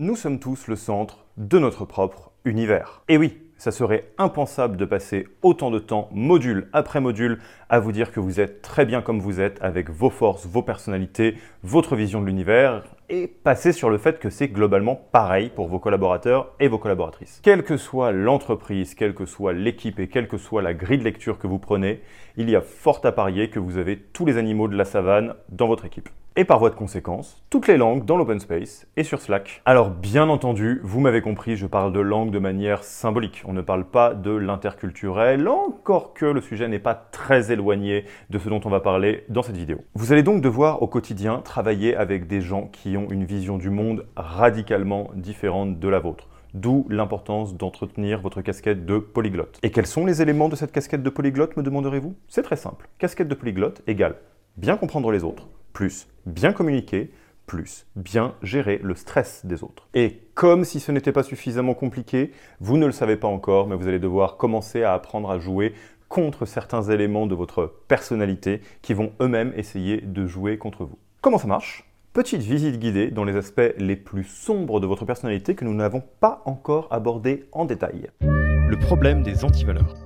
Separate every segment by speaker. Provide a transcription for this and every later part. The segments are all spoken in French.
Speaker 1: Nous sommes tous le centre de notre propre univers. Et oui, ça serait impensable de passer autant de temps, module après module, à vous dire que vous êtes très bien comme vous êtes, avec vos forces, vos personnalités, votre vision de l'univers, et passer sur le fait que c'est globalement pareil pour vos collaborateurs et vos collaboratrices. Quelle que soit l'entreprise, quelle que soit l'équipe et quelle que soit la grille de lecture que vous prenez, il y a fort à parier que vous avez tous les animaux de la savane dans votre équipe et par voie de conséquence, toutes les langues dans l'open space et sur Slack. Alors bien entendu, vous m'avez compris, je parle de langue de manière symbolique. On ne parle pas de l'interculturel, encore que le sujet n'est pas très éloigné de ce dont on va parler dans cette vidéo. Vous allez donc devoir au quotidien travailler avec des gens qui ont une vision du monde radicalement différente de la vôtre. D'où l'importance d'entretenir votre casquette de polyglotte. Et quels sont les éléments de cette casquette de polyglotte, me demanderez-vous? C'est très simple. Casquette de polyglotte égale bien comprendre les autres, plus bien communiquer, plus bien gérer le stress des autres. Et comme si ce n'était pas suffisamment compliqué, vous ne le savez pas encore, mais vous allez devoir commencer à apprendre à jouer contre certains éléments de votre personnalité qui vont eux-mêmes essayer de jouer contre vous. Comment ça marche? Petite visite guidée dans les aspects les plus sombres de votre personnalité que nous n'avons pas encore abordés en détail.
Speaker 2: Le problème des antivaleurs.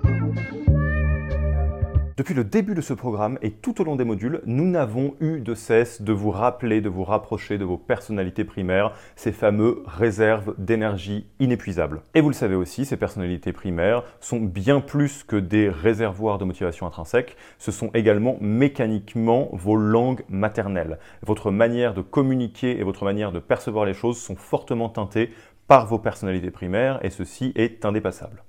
Speaker 1: Depuis le début de ce programme et tout au long des modules, nous n'avons eu de cesse de vous rappeler, de vous rapprocher de vos personnalités primaires, ces fameux réserves d'énergie inépuisables. Et vous le savez aussi, ces personnalités primaires sont bien plus que des réservoirs de motivation intrinsèque, ce sont également mécaniquement vos langues maternelles. Votre manière de communiquer et votre manière de percevoir les choses sont fortement teintées par vos personnalités primaires et ceci est indépassable.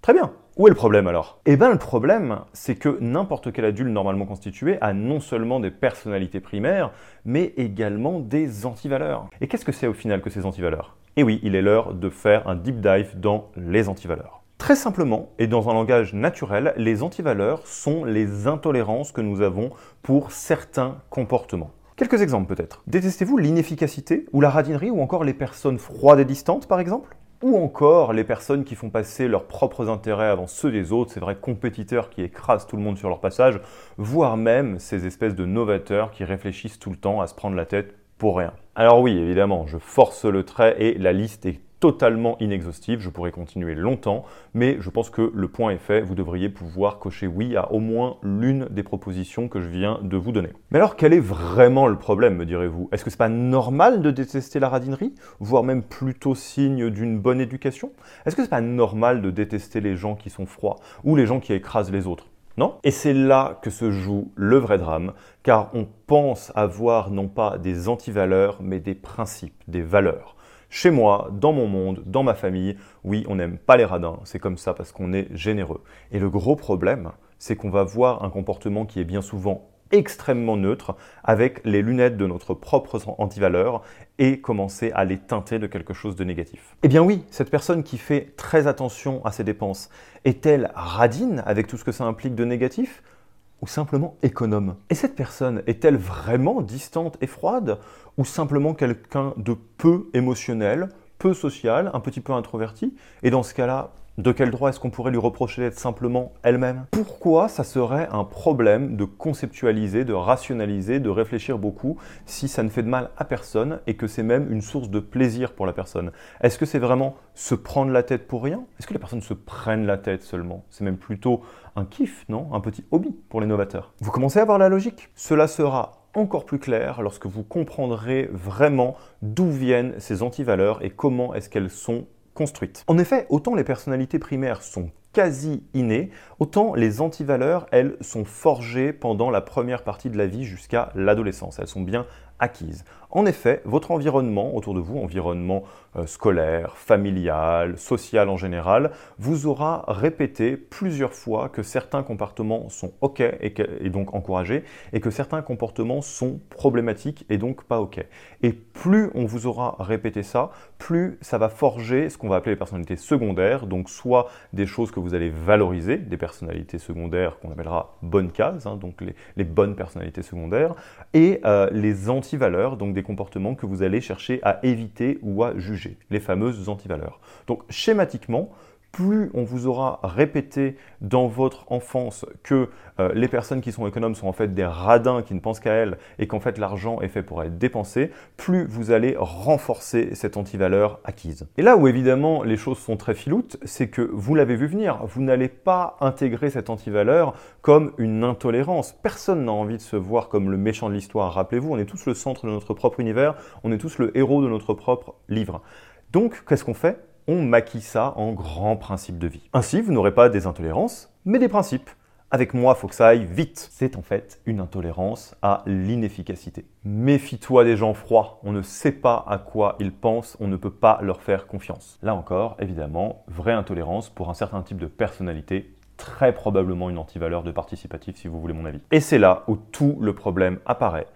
Speaker 1: Très bien. Où est le problème alors? Eh bien le problème, c'est que n'importe quel adulte normalement constitué a non seulement des personnalités primaires, mais également des antivaleurs. Et qu'est-ce que c'est au final que ces antivaleurs? Eh oui, il est l'heure de faire un deep dive dans les antivaleurs. Très simplement, et dans un langage naturel, les antivaleurs sont les intolérances que nous avons pour certains comportements. Quelques exemples peut-être. Détestez-vous l'inefficacité ou la radinerie ou encore les personnes froides et distantes par exemple? Ou encore les personnes qui font passer leurs propres intérêts avant ceux des autres, ces vrais compétiteurs qui écrasent tout le monde sur leur passage, voire même ces espèces de novateurs qui réfléchissent tout le temps à se prendre la tête pour rien. Alors oui, évidemment, je force le trait et la liste est totalement inexhaustive, je pourrais continuer longtemps, mais je pense que le point est fait, vous devriez pouvoir cocher oui à au moins l'une des propositions que je viens de vous donner. Mais alors quel est vraiment le problème, me direz-vous? Est-ce que c'est pas normal de détester la radinerie, voire même plutôt signe d'une bonne éducation? Est-ce que c'est pas normal de détester les gens qui sont froids ou les gens qui écrasent les autres? Non? Et c'est là que se joue le vrai drame, car on pense avoir non pas des antivaleurs, mais des principes, des valeurs. Chez moi, dans mon monde, dans ma famille, oui, on n'aime pas les radins, c'est comme ça parce qu'on est généreux. Et le gros problème, c'est qu'on va voir un comportement qui est bien souvent extrêmement neutre avec les lunettes de notre propre antivaleur et commencer à les teinter de quelque chose de négatif. Eh bien oui, cette personne qui fait très attention à ses dépenses, est-elle radine avec tout ce que ça implique de négatif ou simplement économe? Et cette personne est-elle vraiment distante et froide? Ou simplement quelqu'un de peu émotionnel, peu social, un petit peu introverti. Et dans ce cas-là, de quel droit est-ce qu'on pourrait lui reprocher d'être simplement elle-même? Pourquoi ça serait un problème de conceptualiser, de rationaliser, de réfléchir beaucoup si ça ne fait de mal à personne et que c'est même une source de plaisir pour la personne? Est-ce que c'est vraiment se prendre la tête pour rien? Est-ce que les personnes se prennent la tête seulement? C'est même plutôt un kiff, non? Un petit hobby pour les novateurs. Vous commencez à voir la logique? Cela sera encore plus clair lorsque vous comprendrez vraiment d'où viennent ces antivaleurs et comment est-ce qu'elles sont construite. En effet, autant les personnalités primaires sont quasi innées, autant les antivaleurs, elles, sont forgées pendant la première partie de la vie jusqu'à l'adolescence. Elles sont bien acquises. En effet, votre environnement autour de vous, environnement euh, scolaire, familial, social en général, vous aura répété plusieurs fois que certains comportements sont OK et, donc encouragés et que certains comportements sont problématiques et donc pas OK. Et plus on vous aura répété ça, plus ça va forger ce qu'on va appeler les personnalités secondaires, donc soit des choses que vous allez valoriser, des personnalités secondaires qu'on appellera bonnes cases, hein, donc les, bonnes personnalités secondaires, et euh, les antivaleurs, donc des comportements que vous allez chercher à éviter ou à juger, les fameuses antivaleurs. Donc schématiquement, plus on vous aura répété dans votre enfance que euh, les personnes qui sont économes sont en fait des radins qui ne pensent qu'à elles et qu'en fait l'argent est fait pour être dépensé, plus vous allez renforcer cette antivaleur acquise. Et là où évidemment les choses sont très filoutes, c'est que vous l'avez vu venir, vous n'allez pas intégrer cette antivaleur comme une intolérance. Personne n'a envie de se voir comme le méchant de l'histoire. Rappelez-vous, on est tous le centre de notre propre univers, on est tous le héros de notre propre livre. Donc, qu'est-ce qu'on fait? On maquille ça en grands principes de vie. Ainsi, vous n'aurez pas des intolérances, mais des principes. Avec moi, faut que ça aille vite. C'est en fait une intolérance à l'inefficacité. Méfie-toi des gens froids. On ne sait pas à quoi ils pensent, on ne peut pas leur faire confiance. Là encore, évidemment, vraie intolérance pour un certain type de personnalité très probablement une antivaleur de participatif si vous voulez mon avis. Et c'est là où tout le problème apparaît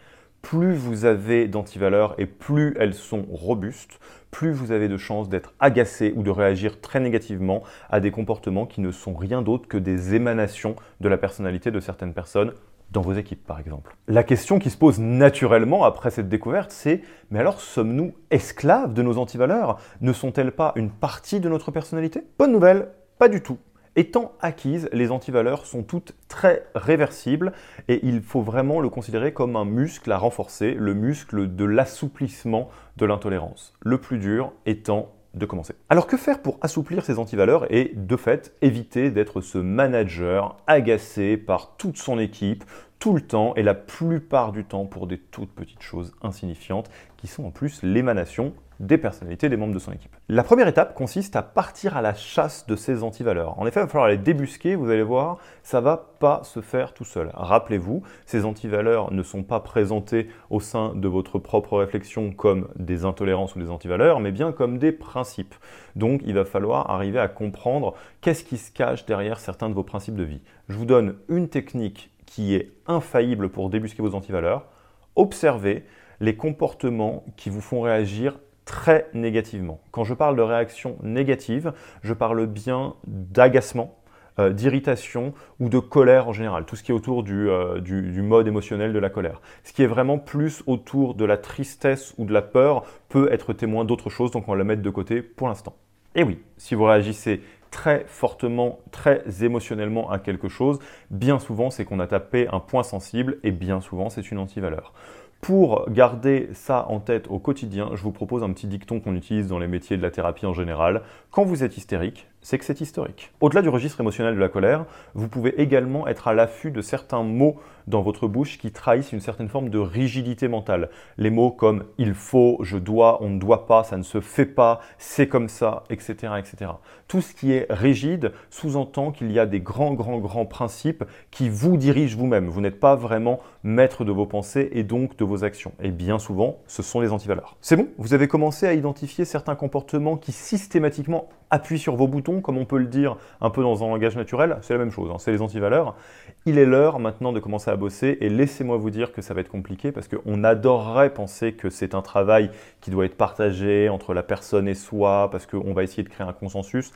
Speaker 1: plus vous avez d'antivaleurs et plus elles sont robustes, plus vous avez de chances d'être agacé ou de réagir très négativement à des comportements qui ne sont rien d'autre que des émanations de la personnalité de certaines personnes dans vos équipes par exemple. La question qui se pose naturellement après cette découverte, c'est mais alors sommes-nous esclaves de nos antivaleurs? Ne sont-elles pas une partie de notre personnalité? Bonne nouvelle, pas du tout. Étant acquises, les antivaleurs sont toutes très réversibles et il faut vraiment le considérer comme un muscle à renforcer, le muscle de l'assouplissement de l'intolérance. Le plus dur étant de commencer. Alors que faire pour assouplir ces antivaleurs et de fait éviter d'être ce manager agacé par toute son équipe tout le temps et la plupart du temps pour des toutes petites choses insignifiantes qui sont en plus l'émanation des personnalités des membres de son équipe. La première étape consiste à partir à la chasse de ces antivaleurs. En effet, il va falloir les débusquer, vous allez voir, ça va pas se faire tout seul. Rappelez-vous, ces antivaleurs ne sont pas présentées au sein de votre propre réflexion comme des intolérances ou des antivaleurs, mais bien comme des principes. Donc il va falloir arriver à comprendre qu'est-ce qui se cache derrière certains de vos principes de vie. Je vous donne une technique qui est infaillible pour débusquer vos antivaleurs. Observez les comportements qui vous font réagir très négativement. Quand je parle de réaction négative, je parle bien d'agacement, euh, d'irritation ou de colère en général, tout ce qui est autour euh, du, du, mode émotionnel de la colère. Ce qui est vraiment plus autour de la tristesse ou de la peur peut être témoin d'autre chose, donc on va la mettre de côté pour l'instant. Et oui, si vous réagissez très fortement, très émotionnellement à quelque chose, bien souvent c'est qu'on a tapé un point sensible et bien souvent c'est une antivaleur. Pour garder ça en tête au quotidien, je vous propose un petit dicton qu'on utilise dans les métiers de la thérapie en général. Quand vous êtes hystérique, c'est que c'est historique. Au-delà du registre émotionnel de la colère, vous pouvez également être à l'affût de certains mots dans votre bouche qui trahissent une certaine forme de rigidité mentale. Les mots comme il faut, je dois, on ne doit pas, ça ne se fait pas, c'est comme ça, etc., etc. Tout ce qui est rigide sous-entend qu'il y a des grands, grands, grands principes qui vous dirigent vous-même. Vous, n'êtes pas vraiment maître de vos pensées et donc de vos actions. Et bien souvent, ce sont les antivaleurs. C'est bon, vous avez commencé à identifier certains comportements qui systématiquement appuie sur vos boutons, comme on peut le dire un peu dans un langage naturel, c'est la même chose, hein, c'est les antivaleurs. Il est l'heure maintenant de commencer à bosser et laissez-moi vous dire que ça va être compliqué parce qu'on adorerait penser que c'est un travail qui doit être partagé entre la personne et soi parce qu'on va essayer de créer un consensus.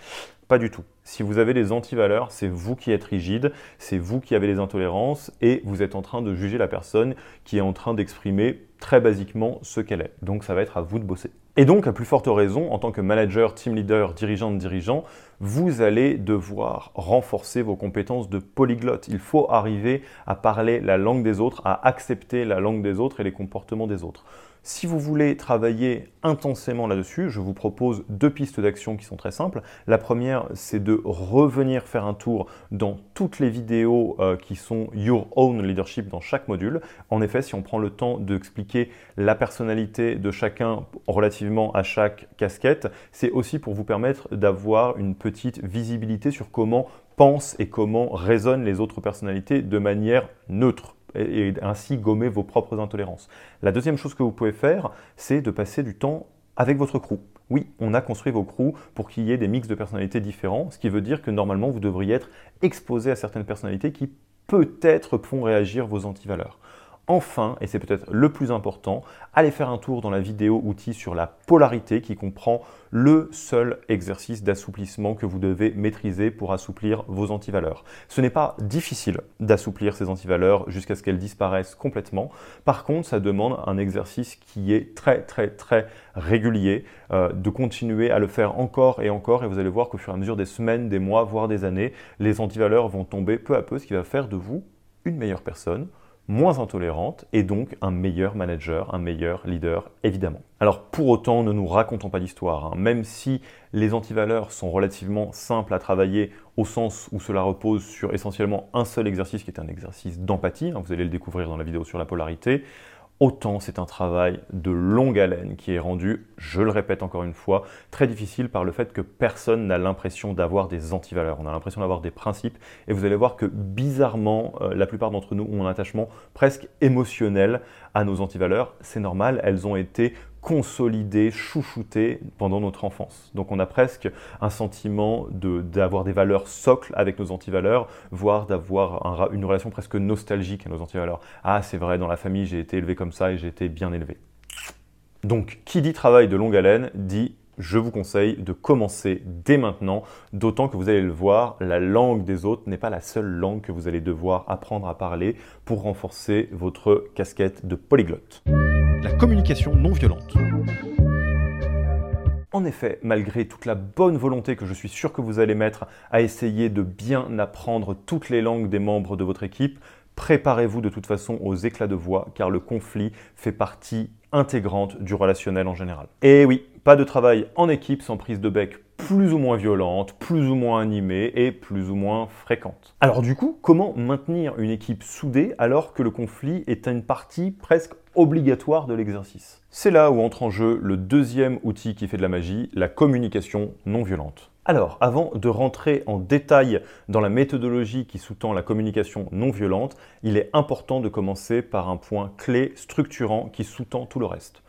Speaker 1: Pas du tout. Si vous avez des antivaleurs, c'est vous qui êtes rigide, c'est vous qui avez des intolérances et vous êtes en train de juger la personne qui est en train d'exprimer très basiquement ce qu'elle est. Donc ça va être à vous de bosser. Et donc, à plus forte raison, en tant que manager, team leader, dirigeant de dirigeant, vous allez devoir renforcer vos compétences de polyglotte. Il faut arriver à parler la langue des autres, à accepter la langue des autres et les comportements des autres. Si vous voulez travailler intensément là-dessus, je vous propose deux pistes d'action qui sont très simples. La première, c'est de revenir faire un tour dans toutes les vidéos euh, qui sont Your Own Leadership dans chaque module. En effet, si on prend le temps d'expliquer la personnalité de chacun relativement à chaque casquette, c'est aussi pour vous permettre d'avoir une petite visibilité sur comment pensent et comment résonnent les autres personnalités de manière neutre et ainsi gommer vos propres intolérances. La deuxième chose que vous pouvez faire, c'est de passer du temps avec votre crew. Oui, on a construit vos crews pour qu'il y ait des mix de personnalités différents, ce qui veut dire que normalement vous devriez être exposé à certaines personnalités qui peut-être font réagir vos antivaleurs. Enfin, et c'est peut-être le plus important, allez faire un tour dans la vidéo outil sur la polarité qui comprend le seul exercice d'assouplissement que vous devez maîtriser pour assouplir vos antivaleurs. Ce n'est pas difficile d'assouplir ces antivaleurs jusqu'à ce qu'elles disparaissent complètement. Par contre, ça demande un exercice qui est très très très régulier, euh, de continuer à le faire encore et encore et vous allez voir qu'au fur et à mesure des semaines, des mois, voire des années, les antivaleurs vont tomber peu à peu, ce qui va faire de vous une meilleure personne, moins intolérante et donc un meilleur manager, un meilleur leader, évidemment. Alors pour autant, ne nous racontons pas d'histoire. Hein. Même si les antivaleurs sont relativement simples à travailler au sens où cela repose sur essentiellement un seul exercice qui est un exercice d'empathie, hein, vous allez le découvrir dans la vidéo sur la polarité, autant c'est un travail de longue haleine qui est rendu, je le répète encore une fois, très difficile par le fait que personne n'a l'impression d'avoir des antivaleurs. On a l'impression d'avoir des principes et vous allez voir que bizarrement, euh, la plupart d'entre nous ont un attachement presque émotionnel à nos antivaleurs. C'est normal, elles ont été consolidé, chouchouté pendant notre enfance. Donc on a presque un sentiment d'avoir des valeurs socles avec nos antivaleurs, voire d'avoir une relation presque nostalgique à nos antivaleurs. Ah c'est vrai, dans la famille j'ai été élevé comme ça et j'ai été bien élevé. Donc qui dit travail de longue haleine dit je vous conseille de commencer dès maintenant, d'autant que vous allez le voir, la langue des autres n'est pas la seule langue que vous allez devoir apprendre à parler pour renforcer votre casquette de polyglotte
Speaker 2: la communication non violente.
Speaker 1: En effet, malgré toute la bonne volonté que je suis sûr que vous allez mettre à essayer de bien apprendre toutes les langues des membres de votre équipe, préparez-vous de toute façon aux éclats de voix car le conflit fait partie intégrante du relationnel en général. Et oui, pas de travail en équipe sans prise de bec plus ou moins violente, plus ou moins animée et plus ou moins fréquente. Alors du coup, comment maintenir une équipe soudée alors que le conflit est une partie presque obligatoire de l'exercice? C'est là où entre en jeu le deuxième outil qui fait de la magie, la communication non violente. Alors, avant de rentrer en détail dans la méthodologie qui sous-tend la communication non violente, il est important de commencer par un point clé structurant qui sous-tend tout le reste.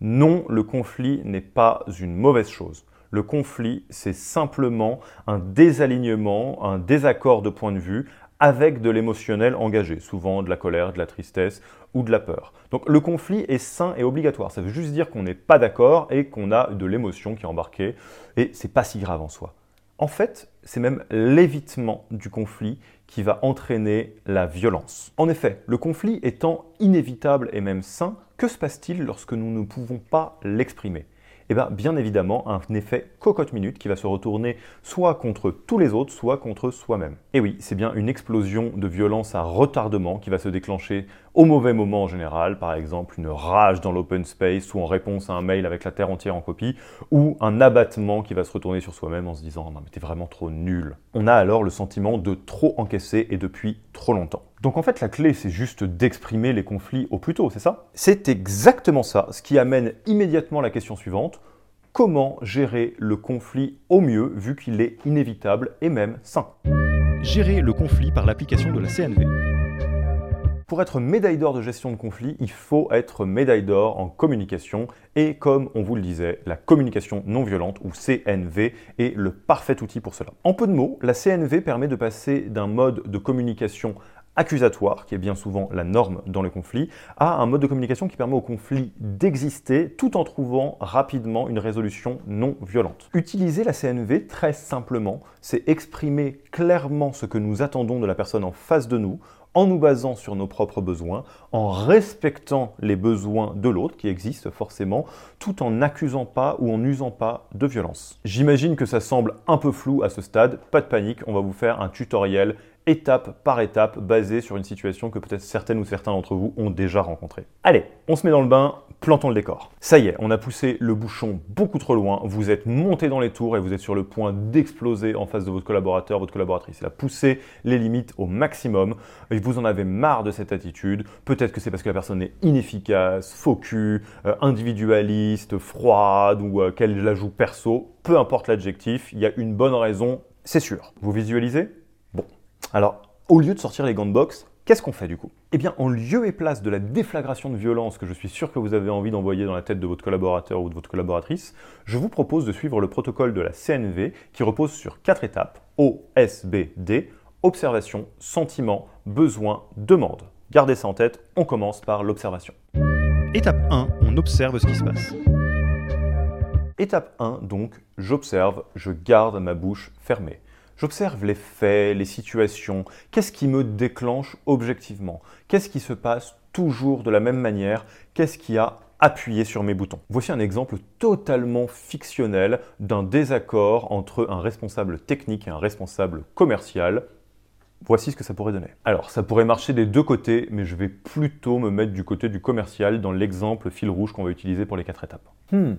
Speaker 1: Non, le conflit n'est pas une mauvaise chose. Le conflit, c'est simplement un désalignement, un désaccord de point de vue avec de l'émotionnel engagé, souvent de la colère, de la tristesse ou de la peur. Donc le conflit est sain et obligatoire. Ça veut juste dire qu'on n'est pas d'accord et qu'on a de l'émotion qui est embarquée et c'est pas si grave en soi. En fait, c'est même l'évitement du conflit qui va entraîner la violence. En effet, le conflit étant inévitable et même sain, que se passe-t-il lorsque nous ne pouvons pas l'exprimer? Eh bien, bien évidemment, un effet cocotte-minute qui va se retourner soit contre tous les autres, soit contre soi-même. Et oui, c'est bien une explosion de violence à retardement qui va se déclencher au mauvais moment en général, par exemple une rage dans l'open space ou en réponse à un mail avec la terre entière en copie, ou un abattement qui va se retourner sur soi-même en se disant non mais t'es vraiment trop nul. On a alors le sentiment de trop encaisser et depuis trop longtemps. Donc en fait, la clé, c'est juste d'exprimer les conflits au plus tôt, c'est ça? C'est exactement ça, ce qui amène immédiatement la question suivante. Comment gérer le conflit au mieux vu qu'il est inévitable et même sain?
Speaker 2: Gérer le conflit par l'application de la CNV.
Speaker 1: Pour être médaille d'or de gestion de conflit, il faut être médaille d'or en communication et comme on vous le disait, la communication non violente ou CNV est le parfait outil pour cela. En peu de mots, la CNV permet de passer d'un mode de communication accusatoire, qui est bien souvent la norme dans le conflit, à un mode de communication qui permet au conflit d'exister tout en trouvant rapidement une résolution non violente. Utiliser la CNV très simplement, c'est exprimer clairement ce que nous attendons de la personne en face de nous, en nous basant sur nos propres besoins, en respectant les besoins de l'autre qui existent forcément, tout en n'accusant pas ou en n'usant pas de violence. J'imagine que ça semble un peu flou à ce stade, pas de panique, on va vous faire un tutoriel étape par étape, basé sur une situation que peut-être certaines ou certains d'entre vous ont déjà rencontrée. Allez, on se met dans le bain, plantons le décor. Ça y est, on a poussé le bouchon beaucoup trop loin, vous êtes monté dans les tours et vous êtes sur le point d'exploser en face de votre collaborateur, votre collaboratrice. Il a poussé les limites au maximum, et vous en avez marre de cette attitude, peut-être que c'est parce que la personne est inefficace, focus, euh, individualiste, froide ou euh, qu'elle la joue perso, peu importe l'adjectif, il y a une bonne raison, c'est sûr. Vous visualisez? Alors, au lieu de sortir les gants de boxe, qu'est-ce qu'on fait du coup? Eh bien, en lieu et place de la déflagration de violence que je suis sûr que vous avez envie d'envoyer dans la tête de votre collaborateur ou de votre collaboratrice, je vous propose de suivre le protocole de la CNV qui repose sur quatre étapes OSBD observation, sentiment, besoin, demande. Gardez ça en tête, on commence par l'observation.
Speaker 2: Étape 1, on observe ce qui se passe.
Speaker 1: Étape 1, donc, j'observe, je garde ma bouche fermée. J'observe les faits, les situations, qu'est-ce qui me déclenche objectivement, qu'est-ce qui se passe toujours de la même manière, qu'est-ce qui a appuyé sur mes boutons? Voici un exemple totalement fictionnel d'un désaccord entre un responsable technique et un responsable commercial. Voici ce que ça pourrait donner. Alors, ça pourrait marcher des deux côtés, mais je vais plutôt me mettre du côté du commercial dans l'exemple fil rouge qu'on va utiliser pour les quatre étapes. Hmm,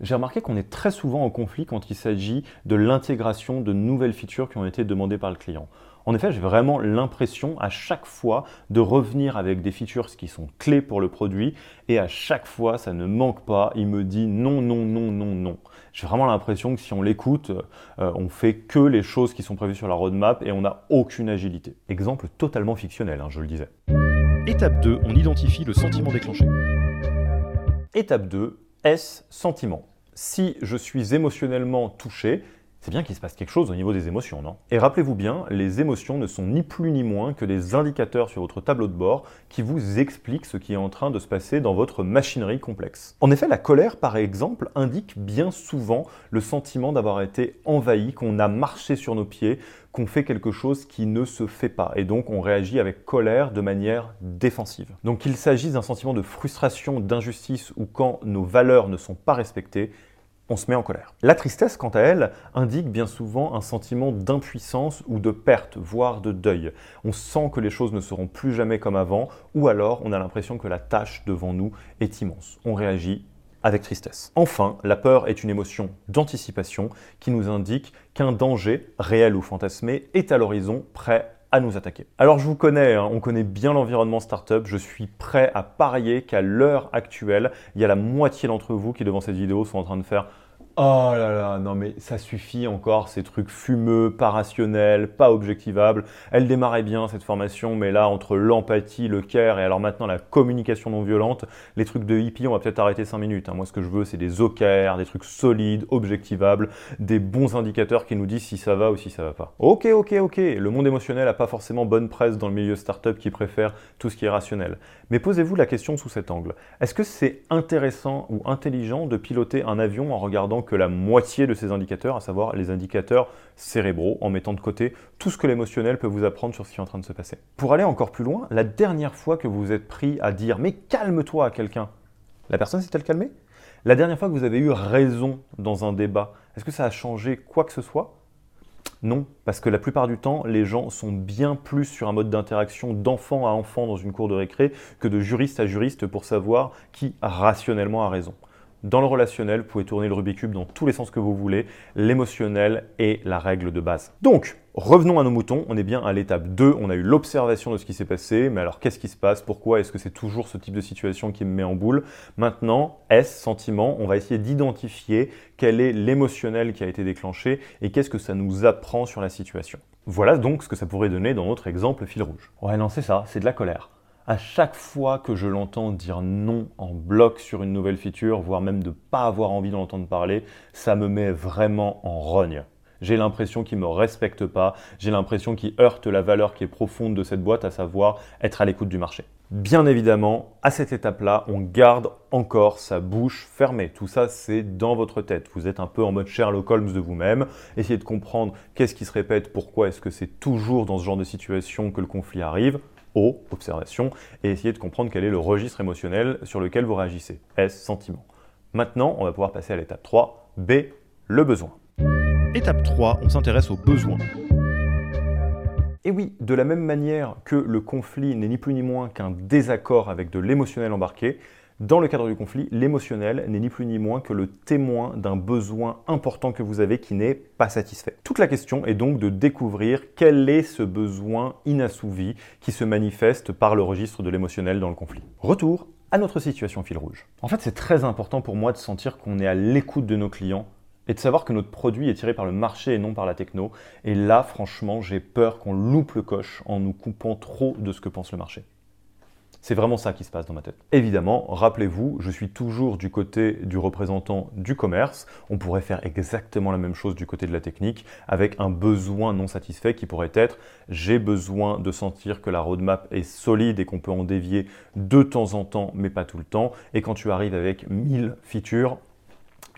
Speaker 1: j'ai remarqué qu'on est très souvent en conflit quand il s'agit de l'intégration de nouvelles features qui ont été demandées par le client. En effet, j'ai vraiment l'impression à chaque fois de revenir avec des features qui sont clés pour le produit et à chaque fois ça ne manque pas, il me dit non, non, non, non, non. J'ai vraiment l'impression que si on l'écoute, euh, on fait que les choses qui sont prévues sur la roadmap et on n'a aucune agilité. Exemple totalement fictionnel, hein, je le disais.
Speaker 2: Étape 2, on identifie le sentiment déclenché.
Speaker 1: Étape 2, S, sentiment si je suis émotionnellement touché, c'est bien qu'il se passe quelque chose au niveau des émotions, non? Et rappelez-vous bien, les émotions ne sont ni plus ni moins que des indicateurs sur votre tableau de bord qui vous expliquent ce qui est en train de se passer dans votre machinerie complexe. En effet, la colère, par exemple, indique bien souvent le sentiment d'avoir été envahi, qu'on a marché sur nos pieds, qu'on fait quelque chose qui ne se fait pas. Et donc on réagit avec colère de manière défensive. Donc qu'il s'agisse d'un sentiment de frustration, d'injustice ou quand nos valeurs ne sont pas respectées, on se met en colère. La tristesse, quant à elle, indique bien souvent un sentiment d'impuissance ou de perte, voire de deuil. On sent que les choses ne seront plus jamais comme avant, ou alors on a l'impression que la tâche devant nous est immense. On réagit avec tristesse. Enfin, la peur est une émotion d'anticipation qui nous indique qu'un danger, réel ou fantasmé, est à l'horizon, prêt à nous attaquer. Alors je vous connais, hein, on connaît bien l'environnement startup, je suis prêt à parier qu'à l'heure actuelle, il y a la moitié d'entre vous qui devant cette vidéo sont en train de faire Oh là là, non mais ça suffit encore, ces trucs fumeux, pas rationnels, pas objectivables. Elle démarrait bien cette formation, mais là, entre l'empathie, le care et alors maintenant la communication non violente, les trucs de hippie, on va peut-être arrêter 5 minutes. Hein. Moi, ce que je veux, c'est des OKR, des trucs solides, objectivables, des bons indicateurs qui nous disent si ça va ou si ça va pas. Ok, ok, ok, le monde émotionnel a pas forcément bonne presse dans le milieu startup qui préfère tout ce qui est rationnel. Mais posez-vous la question sous cet angle. Est-ce que c'est intéressant ou intelligent de piloter un avion en regardant la moitié de ces indicateurs, à savoir les indicateurs cérébraux, en mettant de côté tout ce que l'émotionnel peut vous apprendre sur ce qui est en train de se passer. Pour aller encore plus loin, la dernière fois que vous êtes pris à dire mais calme-toi à quelqu'un, la personne s'est-elle calmée? La dernière fois que vous avez eu raison dans un débat, est-ce que ça a changé quoi que ce soit? Non, parce que la plupart du temps, les gens sont bien plus sur un mode d'interaction d'enfant à enfant dans une cour de récré que de juriste à juriste pour savoir qui rationnellement a raison. Dans le relationnel, vous pouvez tourner le Rubik's Cube dans tous les sens que vous voulez. L'émotionnel est la règle de base. Donc, revenons à nos moutons. On est bien à l'étape 2. On a eu l'observation de ce qui s'est passé. Mais alors, qu'est-ce qui se passe Pourquoi est-ce que c'est toujours ce type de situation qui me met en boule? Maintenant, S, sentiment, on va essayer d'identifier quel est l'émotionnel qui a été déclenché et qu'est-ce que ça nous apprend sur la situation. Voilà donc ce que ça pourrait donner dans notre exemple fil rouge. Ouais, non, c'est ça, c'est de la colère à chaque fois que je l'entends dire non en bloc sur une nouvelle feature, voire même de ne pas avoir envie d'en entendre parler, ça me met vraiment en rogne. J'ai l'impression qu'il ne me respecte pas, j'ai l'impression qu'il heurte la valeur qui est profonde de cette boîte, à savoir être à l'écoute du marché. Bien évidemment, à cette étape-là, on garde encore sa bouche fermée. Tout ça, c'est dans votre tête. Vous êtes un peu en mode Sherlock Holmes de vous-même. Essayez de comprendre qu'est-ce qui se répète, pourquoi est-ce que c'est toujours dans ce genre de situation que le conflit arrive. O, observation, et essayer de comprendre quel est le registre émotionnel sur lequel vous réagissez. S, sentiment? Maintenant, on va pouvoir passer à l'étape 3, B, le besoin.
Speaker 2: Étape 3, on s'intéresse aux besoins.
Speaker 1: Et oui, de la même manière que le conflit n'est ni plus ni moins qu'un désaccord avec de l'émotionnel embarqué, dans le cadre du conflit, l'émotionnel n'est ni plus ni moins que le témoin d'un besoin important que vous avez qui n'est pas satisfait. Toute la question est donc de découvrir quel est ce besoin inassouvi qui se manifeste par le registre de l'émotionnel dans le conflit. Retour à notre situation fil rouge. En fait, c'est très important pour moi de sentir qu'on est à l'écoute de nos clients et de savoir que notre produit est tiré par le marché et non par la techno. Et là, franchement, j'ai peur qu'on loupe le coche en nous coupant trop de ce que pense le marché. C'est vraiment ça qui se passe dans ma tête. Évidemment, rappelez-vous, je suis toujours du côté du représentant du commerce. On pourrait faire exactement la même chose du côté de la technique avec un besoin non satisfait qui pourrait être j'ai besoin de sentir que la roadmap est solide et qu'on peut en dévier de temps en temps, mais pas tout le temps. Et quand tu arrives avec 1000 features,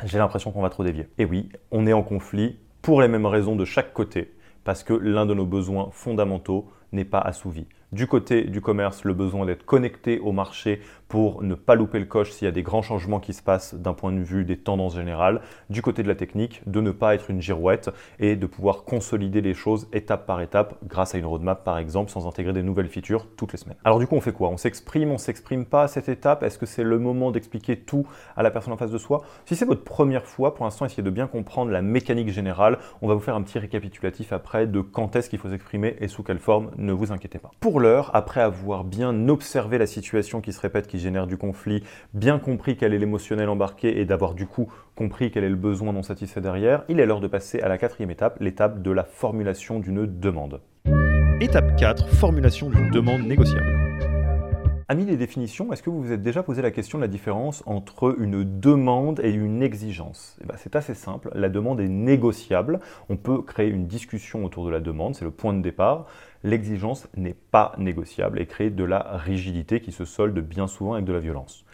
Speaker 1: j'ai l'impression qu'on va trop dévier. Et oui, on est en conflit pour les mêmes raisons de chaque côté, parce que l'un de nos besoins fondamentaux n'est pas assouvi. Du côté du commerce, le besoin d'être connecté au marché pour ne pas louper le coche s'il y a des grands changements qui se passent d'un point de vue des tendances générales. Du côté de la technique, de ne pas être une girouette et de pouvoir consolider les choses étape par étape grâce à une roadmap par exemple, sans intégrer des nouvelles features toutes les semaines. Alors du coup, on fait quoi? On s'exprime, on s'exprime pas à cette étape? Est-ce que c'est le moment d'expliquer tout à la personne en face de soi? Si c'est votre première fois, pour l'instant, essayez de bien comprendre la mécanique générale. On va vous faire un petit récapitulatif après de quand est-ce qu'il faut s'exprimer et sous quelle forme. Ne vous inquiétez pas. Pour l'heure, après avoir bien observé la situation qui se répète, génère du conflit, bien compris quel est l'émotionnel embarqué et d'avoir du coup compris quel est le besoin non satisfait derrière, il est l'heure de passer à la quatrième étape, l'étape de la formulation d'une demande.
Speaker 2: Étape 4, formulation d'une demande négociable.
Speaker 1: Amis des définitions, est-ce que vous vous êtes déjà posé la question de la différence entre une demande et une exigence? Eh ben, C'est assez simple, la demande est négociable, on peut créer une discussion autour de la demande, c'est le point de départ. L'exigence n'est pas négociable et crée de la rigidité qui se solde bien souvent avec de la violence.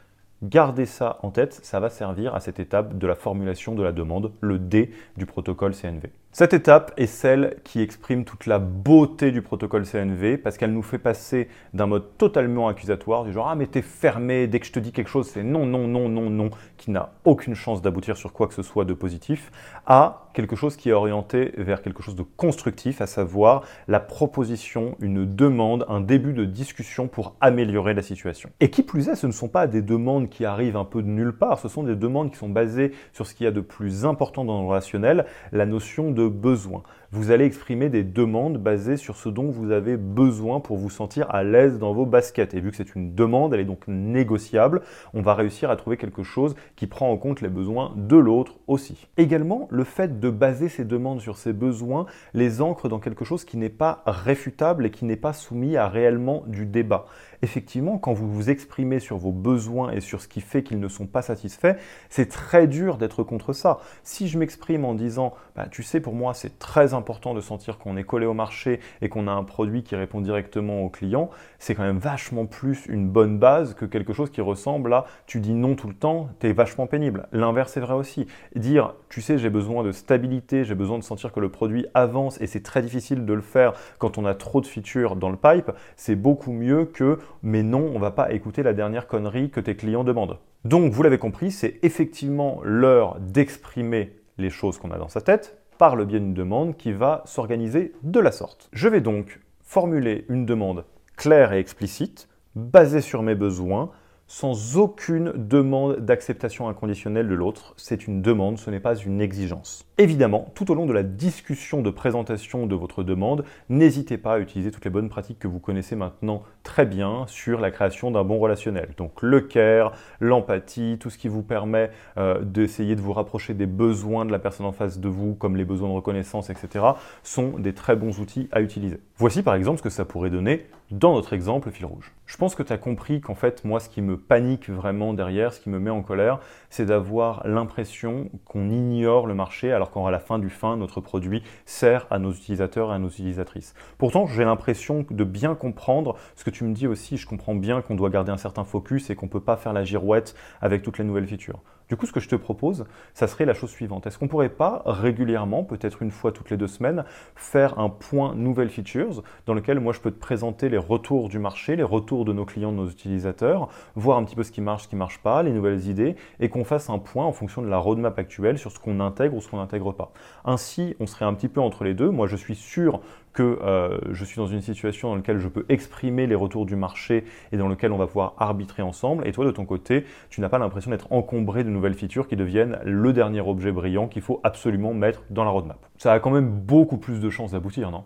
Speaker 1: Gardez ça en tête, ça va servir à cette étape de la formulation de la demande, le D du protocole CNV. Cette étape est celle qui exprime toute la beauté du protocole CNV parce qu'elle nous fait passer d'un mode totalement accusatoire, du genre Ah, mais t'es fermé, dès que je te dis quelque chose, c'est non, non, non, non, non, qui n'a aucune chance d'aboutir sur quoi que ce soit de positif, à quelque chose qui est orienté vers quelque chose de constructif, à savoir la proposition, une demande, un début de discussion pour améliorer la situation. Et qui plus est, ce ne sont pas des demandes qui arrivent un peu de nulle part, ce sont des demandes qui sont basées sur ce qu'il y a de plus important dans le relationnel, la notion de besoin. Vous allez exprimer des demandes basées sur ce dont vous avez besoin pour vous sentir à l'aise dans vos baskets. Et vu que c'est une demande, elle est donc négociable, on va réussir à trouver quelque chose qui prend en compte les besoins de l'autre aussi. Également, le fait de baser ces demandes sur ces besoins les ancre dans quelque chose qui n'est pas réfutable et qui n'est pas soumis à réellement du débat. Effectivement, quand vous vous exprimez sur vos besoins et sur ce qui fait qu'ils ne sont pas satisfaits, c'est très dur d'être contre ça. Si je m'exprime en disant, bah, tu sais, pour moi, c'est très important de sentir qu'on est collé au marché et qu'on a un produit qui répond directement au client, c'est quand même vachement plus une bonne base que quelque chose qui ressemble à tu dis non tout le temps, tu es vachement pénible. L'inverse est vrai aussi. Dire tu sais, j'ai besoin de stabilité, j'ai besoin de sentir que le produit avance et c'est très difficile de le faire quand on a trop de features dans le pipe, c'est beaucoup mieux que mais non, on va pas écouter la dernière connerie que tes clients demandent. Donc vous l'avez compris, c'est effectivement l'heure d'exprimer les choses qu'on a dans sa tête, par le biais d'une demande qui va s'organiser de la sorte. Je vais donc formuler une demande claire et explicite, basée sur mes besoins, sans aucune demande d'acceptation inconditionnelle de l'autre. C'est une demande, ce n'est pas une exigence. Évidemment, tout au long de la discussion de présentation de votre demande, n'hésitez pas à utiliser toutes les bonnes pratiques que vous connaissez maintenant très bien sur la création d'un bon relationnel. Donc le care, l'empathie, tout ce qui vous permet euh, d'essayer de vous rapprocher des besoins de la personne en face de vous, comme les besoins de reconnaissance, etc., sont des très bons outils à utiliser. Voici par exemple ce que ça pourrait donner dans notre exemple fil rouge. Je pense que tu as compris qu'en fait, moi, ce qui me panique vraiment derrière, ce qui me met en colère, c'est d'avoir l'impression qu'on ignore le marché alors qu'à la fin du fin, notre produit sert à nos utilisateurs et à nos utilisatrices. Pourtant, j'ai l'impression de bien comprendre ce que tu me dis aussi. Je comprends bien qu'on doit garder un certain focus et qu'on ne peut pas faire la girouette avec toutes les nouvelles features. Du coup, ce que je te propose, ça serait la chose suivante. Est-ce qu'on pourrait pas régulièrement, peut-être une fois toutes les deux semaines, faire un point nouvelles features dans lequel moi je peux te présenter les retours du marché, les retours de nos clients, de nos utilisateurs, voir un petit peu ce qui marche, ce qui ne marche pas, les nouvelles idées, et qu'on fasse un point en fonction de la roadmap actuelle sur ce qu'on intègre ou ce qu'on n'intègre pas. Ainsi, on serait un petit peu entre les deux. Moi, je suis sûr euh, je suis dans une situation dans laquelle je peux exprimer les retours du marché et dans lequel on va pouvoir arbitrer ensemble. Et toi, de ton côté, tu n'as pas l'impression d'être encombré de nouvelles features qui deviennent le dernier objet brillant qu'il faut absolument mettre dans la roadmap. Ça a quand même beaucoup plus de chances d'aboutir, non?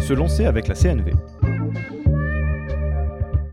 Speaker 2: Se lancer avec la CNV.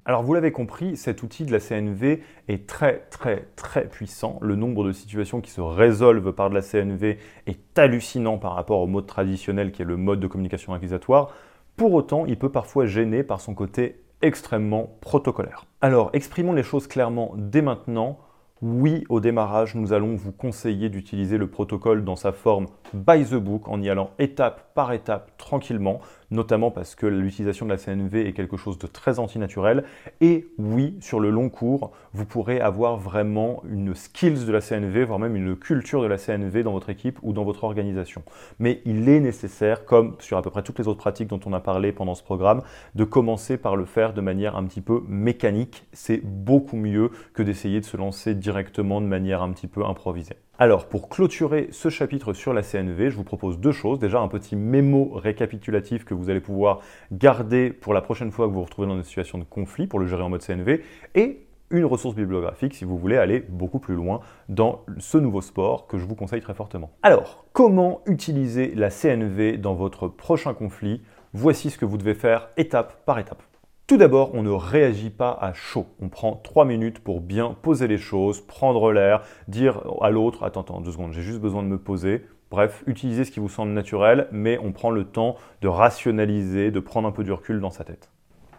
Speaker 1: Alors vous l'avez compris, cet outil de la CNV est très très très puissant. Le nombre de situations qui se résolvent par de la CNV est hallucinant par rapport au mode traditionnel qui est le mode de communication accusatoire. Pour autant, il peut parfois gêner par son côté extrêmement protocolaire. Alors, exprimons les choses clairement dès maintenant. Oui, au démarrage, nous allons vous conseiller d'utiliser le protocole dans sa forme by the book en y allant étape par étape tranquillement notamment parce que l'utilisation de la CNV est quelque chose de très antinaturel. Et oui, sur le long cours, vous pourrez avoir vraiment une skills de la CNV, voire même une culture de la CNV dans votre équipe ou dans votre organisation. Mais il est nécessaire, comme sur à peu près toutes les autres pratiques dont on a parlé pendant ce programme, de commencer par le faire de manière un petit peu mécanique. C'est beaucoup mieux que d'essayer de se lancer directement de manière un petit peu improvisée. Alors, pour clôturer ce chapitre sur la CNV, je vous propose deux choses. Déjà, un petit mémo récapitulatif que vous allez pouvoir garder pour la prochaine fois que vous vous retrouvez dans une situation de conflit pour le gérer en mode CNV. Et une ressource bibliographique si vous voulez aller beaucoup plus loin dans ce nouveau sport que je vous conseille très fortement. Alors, comment utiliser la CNV dans votre prochain conflit? Voici ce que vous devez faire étape par étape. Tout d'abord, on ne réagit pas à chaud. On prend trois minutes pour bien poser les choses, prendre l'air, dire à l'autre Attends, attends, deux secondes, j'ai juste besoin de me poser. Bref, utilisez ce qui vous semble naturel, mais on prend le temps de rationaliser, de prendre un peu du recul dans sa tête.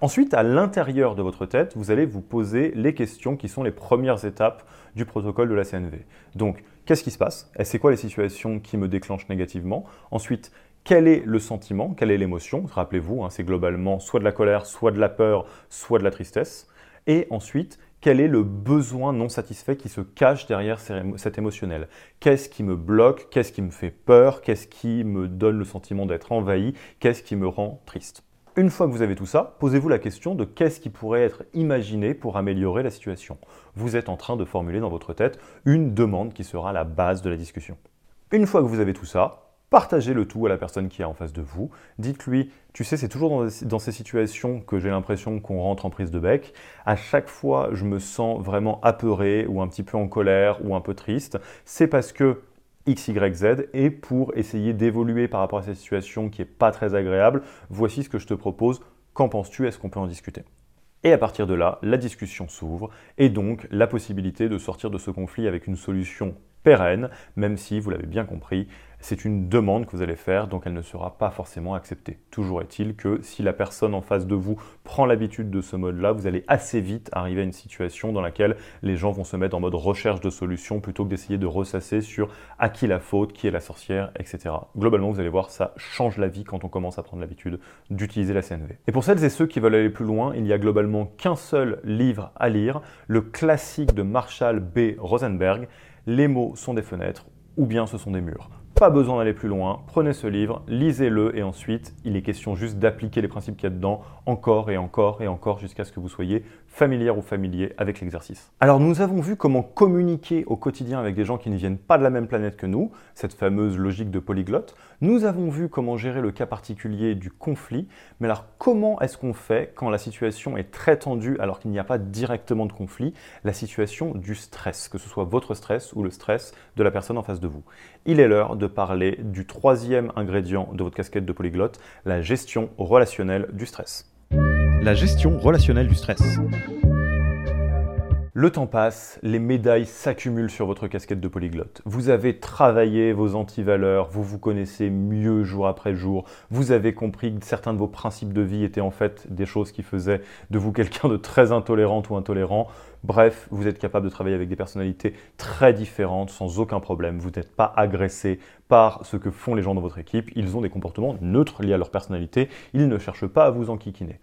Speaker 1: Ensuite, à l'intérieur de votre tête, vous allez vous poser les questions qui sont les premières étapes du protocole de la CNV. Donc, qu'est-ce qui se passe? C'est quoi les situations qui me déclenchent négativement? Ensuite, quel est le sentiment, quelle est l'émotion? Rappelez-vous, hein, c'est globalement soit de la colère, soit de la peur, soit de la tristesse. Et ensuite, quel est le besoin non satisfait qui se cache derrière cet émotionnel? Qu'est-ce qui me bloque? Qu'est-ce qui me fait peur? Qu'est-ce qui me donne le sentiment d'être envahi? Qu'est-ce qui me rend triste? Une fois que vous avez tout ça, posez-vous la question de qu'est-ce qui pourrait être imaginé pour améliorer la situation. Vous êtes en train de formuler dans votre tête une demande qui sera la base de la discussion. Une fois que vous avez tout ça, Partagez le tout à la personne qui est en face de vous. Dites-lui, tu sais, c'est toujours dans, ces situations que j'ai l'impression qu'on rentre en prise de bec. À chaque fois, je me sens vraiment apeuré ou un petit peu en colère ou un peu triste. C'est parce que X, Y, Z et pour essayer d'évoluer par rapport à cette situation qui n'est pas très agréable, voici ce que je te propose. Qu'en penses-tu? Est-ce qu'on peut en discuter? Et à partir de là, la discussion s'ouvre et donc la possibilité de sortir de ce conflit avec une solution pérenne, même si, vous l'avez bien compris, c'est une demande que vous allez faire, donc elle ne sera pas forcément acceptée. Toujours est-il que si la personne en face de vous prend l'habitude de ce mode-là, vous allez assez vite arriver à une situation dans laquelle les gens vont se mettre en mode recherche de solutions plutôt que d'essayer de ressasser sur à qui la faute, qui est la sorcière, etc. Globalement, vous allez voir, ça change la vie quand on commence à prendre l'habitude d'utiliser la CNV. Et pour celles et ceux qui veulent aller plus loin, il n'y a globalement qu'un seul livre à lire, le classique de Marshall B. Rosenberg, Les mots sont des fenêtres ou bien ce sont des murs. Pas besoin d'aller plus loin, prenez ce livre, lisez-le et ensuite il est question juste d'appliquer les principes qu'il y a dedans encore et encore et encore jusqu'à ce que vous soyez familière ou familier avec l'exercice. Alors nous avons vu comment communiquer au quotidien avec des gens qui ne viennent pas de la même planète que nous, cette fameuse logique de polyglotte. Nous avons vu comment gérer le cas particulier du conflit, mais alors comment est-ce qu'on fait quand la situation est très tendue alors qu'il n'y a pas directement de conflit, la situation du stress, que ce soit votre stress ou le stress de la personne en face de vous? Il est l'heure de parler du troisième ingrédient de votre casquette de polyglotte, la gestion relationnelle du stress.
Speaker 2: La gestion relationnelle du stress.
Speaker 1: Le temps passe, les médailles s'accumulent sur votre casquette de polyglotte. Vous avez travaillé vos antivaleurs, vous vous connaissez mieux jour après jour, vous avez compris que certains de vos principes de vie étaient en fait des choses qui faisaient de vous quelqu'un de très intolérant ou intolérant. Bref, vous êtes capable de travailler avec des personnalités très différentes sans aucun problème. Vous n'êtes pas agressé par ce que font les gens dans votre équipe. Ils ont des comportements neutres liés à leur personnalité. Ils ne cherchent pas à vous enquiquiner.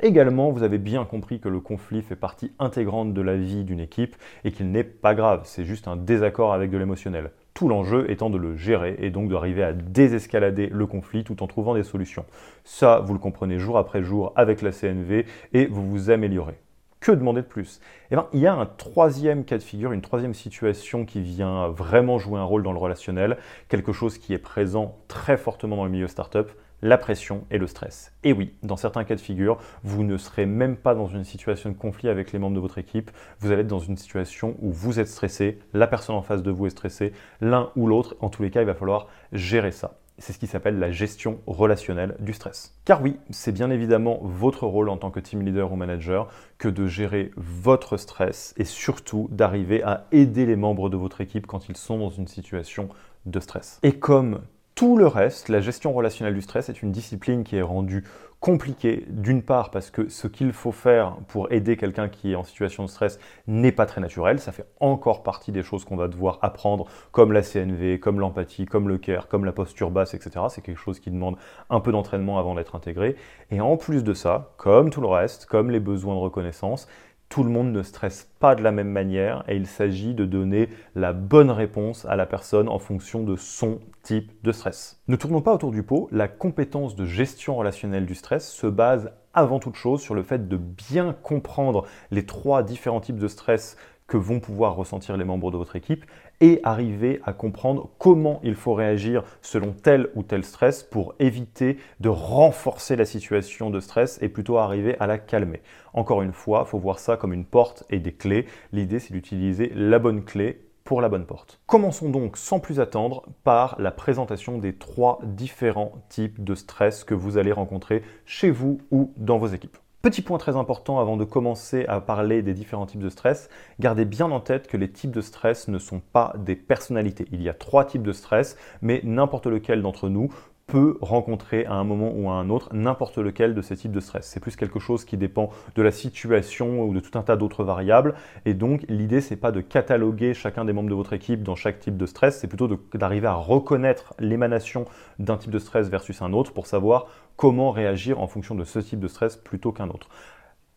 Speaker 1: Également, vous avez bien compris que le conflit fait partie intégrante de la vie d'une équipe et qu'il n'est pas grave, c'est juste un désaccord avec de l'émotionnel. Tout l'enjeu étant de le gérer et donc d'arriver à désescalader le conflit tout en trouvant des solutions. Ça, vous le comprenez jour après jour avec la CNV et vous vous améliorez. Que demander de plus? Eh bien, il y a un troisième cas de figure, une troisième situation qui vient vraiment jouer un rôle dans le relationnel, quelque chose qui est présent très fortement dans le milieu startup, la pression et le stress. Et oui, dans certains cas de figure, vous ne serez même pas dans une situation de conflit avec les membres de votre équipe, vous allez être dans une situation où vous êtes stressé, la personne en face de vous est stressée, l'un ou l'autre, en tous les cas, il va falloir gérer ça. C'est ce qui s'appelle la gestion relationnelle du stress. Car oui, c'est bien évidemment votre rôle en tant que team leader ou manager que de gérer votre stress et surtout d'arriver à aider les membres de votre équipe quand ils sont dans une situation de stress. Et comme Tout le reste, la gestion relationnelle du stress est une discipline qui est rendue compliquée, d'une part parce que ce qu'il faut faire pour aider quelqu'un qui est en situation de stress n'est pas très naturel, ça fait encore partie des choses qu'on va devoir apprendre, comme la CNV, comme l'empathie, comme le care, comme la posture basse, etc. C'est quelque chose qui demande un peu d'entraînement avant d'être intégré. Et en plus de ça, comme tout le reste, comme les besoins de reconnaissance, tout le monde ne stresse pas de la même manière et il s'agit de donner la bonne réponse à la personne en fonction de son type de stress. Ne tournons pas autour du pot, la compétence de gestion relationnelle du stress se base avant toute chose sur le fait de bien comprendre les trois différents types de stress que vont pouvoir ressentir les membres de votre équipe et arriver à comprendre comment il faut réagir selon tel ou tel stress pour éviter de renforcer la situation de stress et plutôt arriver à la calmer. Encore une fois, il faut voir ça comme une porte et des clés. L'idée, c'est d'utiliser la bonne clé pour la bonne porte. Commençons donc sans plus attendre par la présentation des trois différents types de stress que vous allez rencontrer chez vous ou dans vos équipes. Petit point très important avant de commencer à parler des différents types de stress, gardez bien en tête que les types de stress ne sont pas des personnalités. Il y a trois types de stress, mais n'importe lequel d'entre nous peut rencontrer à un moment ou à un autre n'importe lequel de ces types de stress. C'est plus quelque chose qui dépend de la situation ou de tout un tas d'autres variables. Et donc, l'idée, c'est pas de cataloguer chacun des membres de votre équipe dans chaque type de stress, c'est plutôt d'arriver à reconnaître l'émanation d'un type de stress versus un autre pour savoir comment réagir en fonction de ce type de stress plutôt qu'un autre.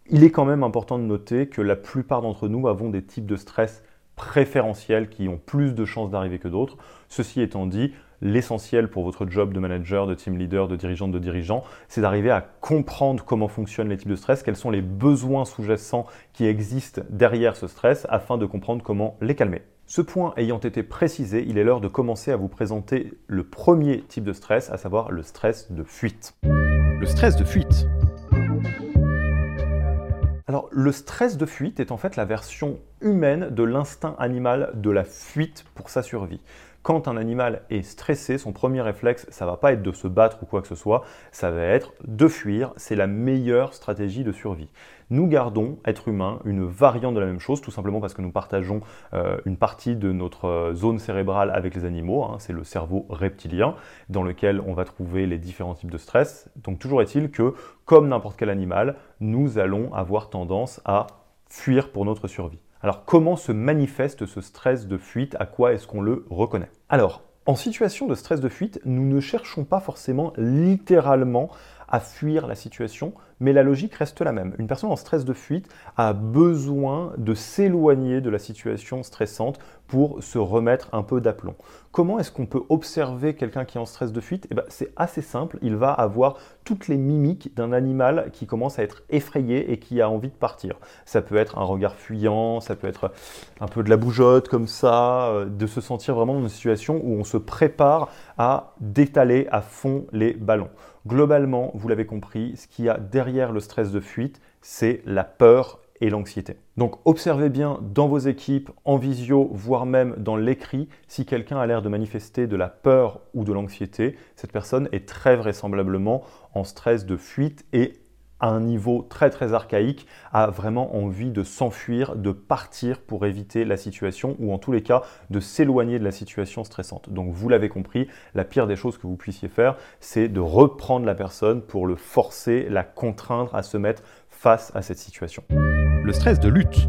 Speaker 1: Il est quand même important de noter que la plupart d'entre nous avons des types de stress préférentiels qui ont plus de chances d'arriver que d'autres. Ceci étant dit, l'essentiel pour votre job de manager, de team leader, de dirigeante, de dirigeant, c'est d'arriver à comprendre comment fonctionnent les types de stress, quels sont les besoins sous-jacents qui existent derrière ce stress afin de comprendre comment les calmer. Ce point ayant été précisé, il est l'heure de commencer à vous présenter le premier type de stress, à savoir le stress de fuite.
Speaker 2: Le stress de fuite.
Speaker 1: Alors, le stress de fuite est en fait la version humaine de l'instinct animal de la fuite pour sa survie. Quand un animal est stressé, son premier réflexe, ça va pas être de se battre ou quoi que ce soit, ça va être de fuir. C'est la meilleure stratégie de survie. Nous gardons, être humain, une variante de la même chose, tout simplement parce que nous partageons euh, une partie de notre euh, zone cérébrale avec les animaux. Hein. c'est le cerveau reptilien, dans lequel on va trouver les différents types de stress. Donc toujours est-il que, comme n'importe quel animal, nous allons avoir tendance à fuir pour notre survie. Alors comment se manifeste ce stress de fuite? À quoi est-ce qu'on le reconnaît? Alors, en situation de stress de fuite, nous ne cherchons pas forcément littéralement à fuir la situation, mais la logique reste la même. Une personne en stress de fuite a besoin de s'éloigner de la situation stressante pour se remettre un peu d'aplomb. Comment est-ce qu'on peut observer quelqu'un qui est en stress de fuite? Eh ben, C'est assez simple, il va avoir toutes les mimiques d'un animal qui commence à être effrayé et qui a envie de partir. Ça peut être un regard fuyant, ça peut être un peu de la bougeotte comme ça, euh, de se sentir vraiment dans une situation où on se prépare à détaler à fond les ballons. Globalement, vous l'avez compris, ce qu'il y a derrière le stress de fuite, c'est la peur et l'anxiété. Donc observez bien dans vos équipes, en visio, voire même dans l'écrit, si quelqu'un a l'air de manifester de la peur ou de l'anxiété, cette personne est très vraisemblablement en stress de fuite et à un niveau très très archaïque, a vraiment envie de s'enfuir, de partir pour éviter la situation ou en tous les cas de s'éloigner de la situation stressante. Donc vous l'avez compris, la pire des choses que vous puissiez faire, c'est de reprendre la personne pour le forcer, la contraindre à se mettre face à cette situation.
Speaker 2: Le stress de lutte.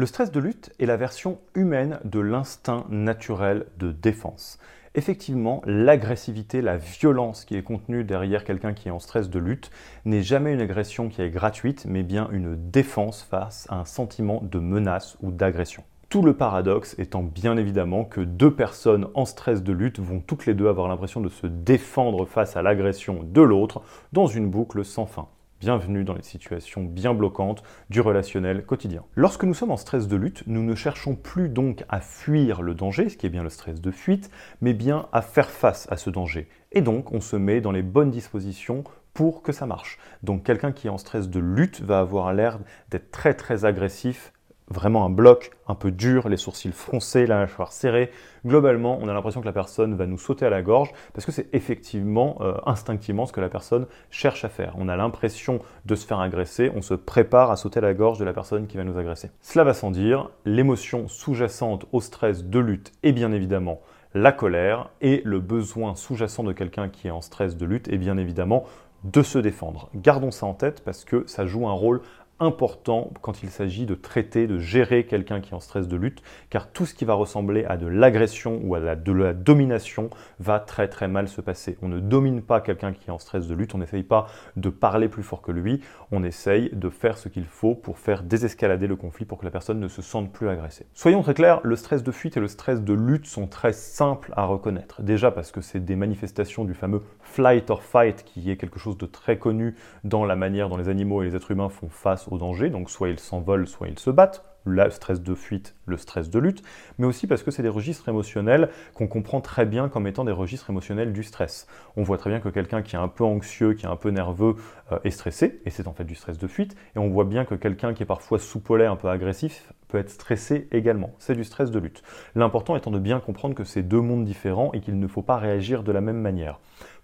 Speaker 1: Le stress de lutte est la version humaine de l'instinct naturel de défense effectivement, l'agressivité, la violence qui est contenue derrière quelqu'un qui est en stress de lutte n'est jamais une agression qui est gratuite, mais bien une défense face à un sentiment de menace ou d'agression. Tout le paradoxe étant bien évidemment que deux personnes en stress de lutte vont toutes les deux avoir l'impression de se défendre face à l'agression de l'autre dans une boucle sans fin. Bienvenue dans les situations bien bloquantes du relationnel quotidien. Lorsque nous sommes en stress de lutte, nous ne cherchons plus donc à fuir le danger, ce qui est bien le stress de fuite, mais bien à faire face à ce danger. Et donc on se met dans les bonnes dispositions pour que ça marche. Donc quelqu'un qui est en stress de lutte va avoir l'air d'être très très agressif vraiment un bloc un peu dur, les sourcils froncés, la mâchoire serrée. Globalement, on a l'impression que la personne va nous sauter à la gorge parce que c'est effectivement euh, instinctivement ce que la personne cherche à faire. On a l'impression de se faire agresser, on se prépare à sauter à la gorge de la personne qui va nous agresser. Cela va sans dire, l'émotion sous-jacente au stress de lutte est bien évidemment la colère et le besoin sous-jacent de quelqu'un qui est en stress de lutte est bien évidemment de se défendre. Gardons ça en tête parce que ça joue un rôle important quand il s'agit de traiter, de gérer quelqu'un qui est en stress de lutte, car tout ce qui va ressembler à de l'agression ou à de la domination va très très mal se passer. On ne domine pas quelqu'un qui est en stress de lutte, on n'essaye pas de parler plus fort que lui, on essaye de faire ce qu'il faut pour faire désescalader le conflit pour que la personne ne se sente plus agressée. Soyons très clairs, le stress de fuite et le stress de lutte sont très simples à reconnaître. Déjà parce que c'est des manifestations du fameux flight or fight qui est quelque chose de très connu dans la manière dont les animaux et les êtres humains font face au danger, donc soit ils s'envolent, soit ils se battent, le stress de fuite, le stress de lutte, mais aussi parce que c'est des registres émotionnels qu'on comprend très bien comme étant des registres émotionnels du stress. On voit très bien que quelqu'un qui est un peu anxieux, qui est un peu nerveux, euh, est stressé, et c'est en fait du stress de fuite, et on voit bien que quelqu'un qui est parfois soupolé, un peu agressif, peut être stressé également. C'est du stress de lutte. L'important étant de bien comprendre que c'est deux mondes différents et qu'il ne faut pas réagir de la même manière.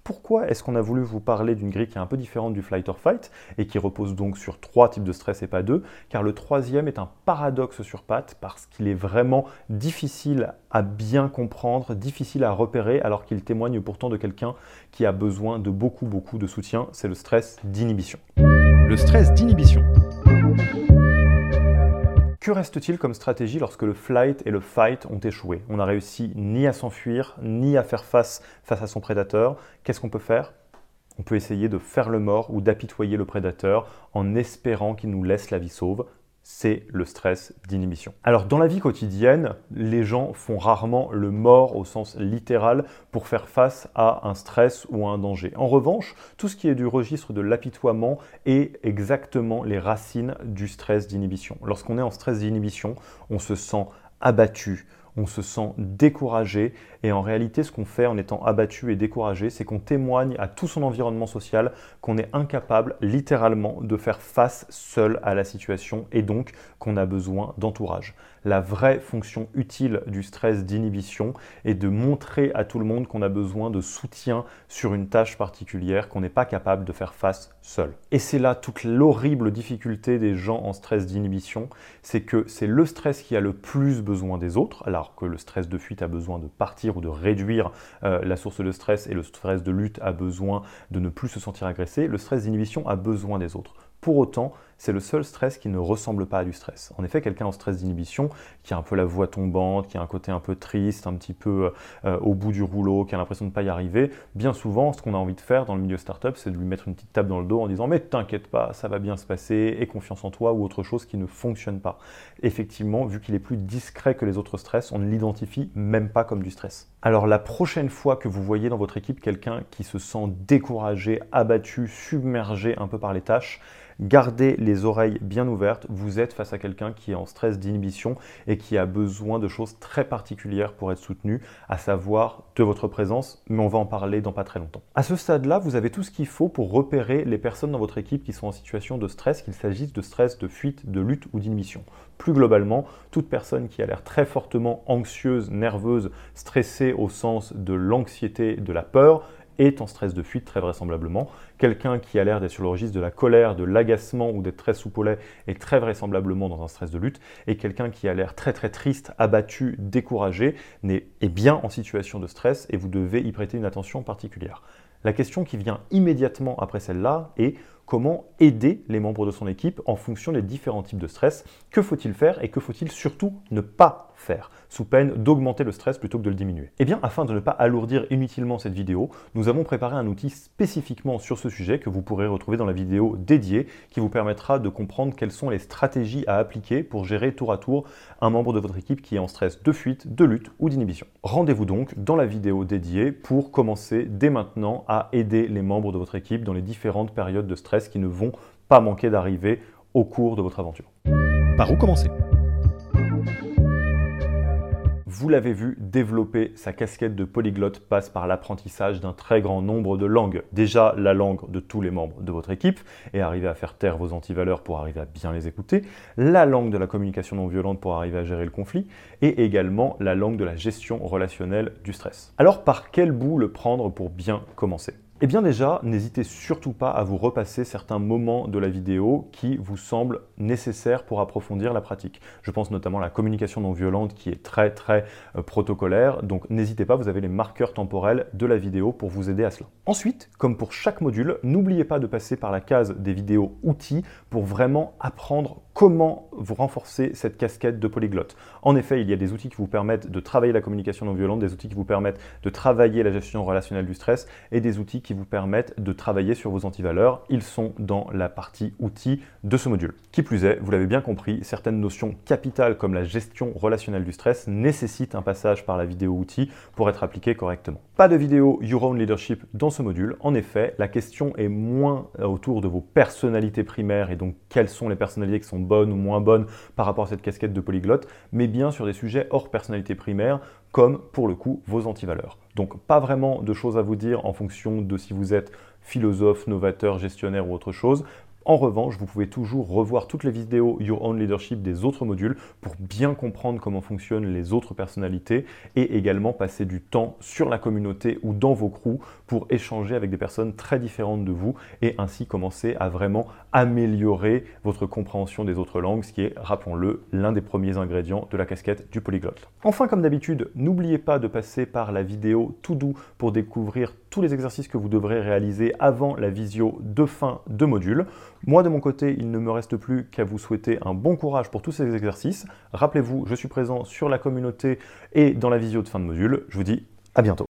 Speaker 1: Pourquoi est-ce qu'on a voulu vous parler d'une grille qui est un peu différente du flight or fight et qui repose donc sur trois types de stress et pas deux Car le troisième est un paradoxe sur pattes parce qu'il est vraiment difficile à bien comprendre, difficile à repérer alors qu'il témoigne pourtant de quelqu'un qui a besoin de beaucoup beaucoup de soutien, c'est le stress d'inhibition.
Speaker 2: Le stress d'inhibition.
Speaker 1: Que reste-t-il comme stratégie lorsque le flight et le fight ont échoué? On n'a réussi ni à s'enfuir, ni à faire face face à son prédateur. Qu'est-ce qu'on peut faire? On peut essayer de faire le mort ou d'apitoyer le prédateur en espérant qu'il nous laisse la vie sauve c'est le stress d'inhibition. Alors dans la vie quotidienne, les gens font rarement le mort au sens littéral pour faire face à un stress ou à un danger. En revanche, tout ce qui est du registre de l'apitoiement est exactement les racines du stress d'inhibition. Lorsqu'on est en stress d'inhibition, on se sent abattu, on se sent découragé et en réalité ce qu'on fait en étant abattu et découragé, c'est qu'on témoigne à tout son environnement social qu'on est incapable littéralement de faire face seul à la situation et donc qu'on a besoin d'entourage. La vraie fonction utile du stress d'inhibition est de montrer à tout le monde qu'on a besoin de soutien sur une tâche particulière qu'on n'est pas capable de faire face seul. Et c'est là toute l'horrible difficulté des gens en stress d'inhibition, c'est que c'est le stress qui a le plus besoin des autres, alors que le stress de fuite a besoin de partir ou de réduire euh, la source de stress et le stress de lutte a besoin de ne plus se sentir agressé, le stress d'inhibition a besoin des autres. Pour autant, c'est le seul stress qui ne ressemble pas à du stress. En effet, quelqu'un en stress d'inhibition, qui a un peu la voix tombante, qui a un côté un peu triste, un petit peu euh, au bout du rouleau, qui a l'impression de ne pas y arriver, bien souvent, ce qu'on a envie de faire dans le milieu startup, c'est de lui mettre une petite tape dans le dos en disant Mais t'inquiète pas, ça va bien se passer, aie confiance en toi, ou autre chose qui ne fonctionne pas. Effectivement, vu qu'il est plus discret que les autres stress, on ne l'identifie même pas comme du stress. Alors la prochaine fois que vous voyez dans votre équipe quelqu'un qui se sent découragé, abattu, submergé un peu par les tâches, Gardez les oreilles bien ouvertes, vous êtes face à quelqu'un qui est en stress d'inhibition et qui a besoin de choses très particulières pour être soutenu, à savoir de votre présence, mais on va en parler dans pas très longtemps. À ce stade-là, vous avez tout ce qu'il faut pour repérer les personnes dans votre équipe qui sont en situation de stress, qu'il s'agisse de stress, de fuite, de lutte ou d'inhibition. Plus globalement, toute personne qui a l'air très fortement anxieuse, nerveuse, stressée au sens de l'anxiété, de la peur, est en stress de fuite très vraisemblablement. Quelqu'un qui a l'air d'être sur le registre de la colère, de l'agacement ou d'être très soupolé est très vraisemblablement dans un stress de lutte. Et quelqu'un qui a l'air très très triste, abattu, découragé est bien en situation de stress et vous devez y prêter une attention particulière. La question qui vient immédiatement après celle-là est comment aider les membres de son équipe en fonction des différents types de stress. Que faut-il faire et que faut-il surtout ne pas sous peine d'augmenter le stress plutôt que de le diminuer Eh bien, afin de ne pas alourdir inutilement cette vidéo, nous avons préparé un outil spécifiquement sur ce sujet que vous pourrez retrouver dans la vidéo dédiée qui vous permettra de comprendre quelles sont les stratégies à appliquer pour gérer tour à tour un membre de votre équipe qui est en stress de fuite, de lutte ou d'inhibition. Rendez-vous donc dans la vidéo dédiée pour commencer dès maintenant à aider les membres de votre équipe dans les différentes périodes de stress qui ne vont pas manquer d'arriver au cours de votre aventure.
Speaker 2: Par où commencer?
Speaker 1: Vous l'avez vu, développer sa casquette de polyglotte passe par l'apprentissage d'un très grand nombre de langues. Déjà la langue de tous les membres de votre équipe et arriver à faire taire vos antivaleurs pour arriver à bien les écouter, la langue de la communication non violente pour arriver à gérer le conflit et également la langue de la gestion relationnelle du stress. Alors par quel bout le prendre pour bien commencer? Eh bien déjà, n'hésitez surtout pas à vous repasser certains moments de la vidéo qui vous semblent nécessaires pour approfondir la pratique. Je pense notamment à la communication non violente qui est très très euh, protocolaire, donc n'hésitez pas, vous avez les marqueurs temporels de la vidéo pour vous aider à cela. Ensuite, comme pour chaque module, n'oubliez pas de passer par la case des vidéos outils pour vraiment apprendre comment vous renforcer cette casquette de polyglotte? En effet, il y a des outils qui vous permettent de travailler la communication non violente, des outils qui vous permettent de travailler la gestion relationnelle du stress et des outils qui vous permettent de travailler sur vos antivaleurs. Ils sont dans la partie outils de ce module. Qui plus est, vous l'avez bien compris, certaines notions capitales comme la gestion relationnelle du stress nécessitent un passage par la vidéo outils pour être appliquées correctement. Pas de vidéo Your Own Leadership dans ce module. En effet, la question est moins autour de vos personnalités primaires et donc quelles sont les personnalités qui sont bonne ou moins bonne par rapport à cette casquette de polyglotte, mais bien sur des sujets hors personnalité primaire, comme pour le coup vos antivaleurs. Donc pas vraiment de choses à vous dire en fonction de si vous êtes philosophe, novateur, gestionnaire ou autre chose. En revanche, vous pouvez toujours revoir toutes les vidéos Your Own Leadership des autres modules pour bien comprendre comment fonctionnent les autres personnalités et également passer du temps sur la communauté ou dans vos crews pour échanger avec des personnes très différentes de vous et ainsi commencer à vraiment améliorer votre compréhension des autres langues, ce qui est, rappelons-le, l'un des premiers ingrédients de la casquette du polyglotte. Enfin, comme d'habitude, n'oubliez pas de passer par la vidéo tout doux pour découvrir tous les exercices que vous devrez réaliser avant la visio de fin de module. Moi, de mon côté, il ne me reste plus qu'à vous souhaiter un bon courage pour tous ces exercices. Rappelez-vous, je suis présent sur la communauté et dans la visio de fin de module. Je vous dis à bientôt.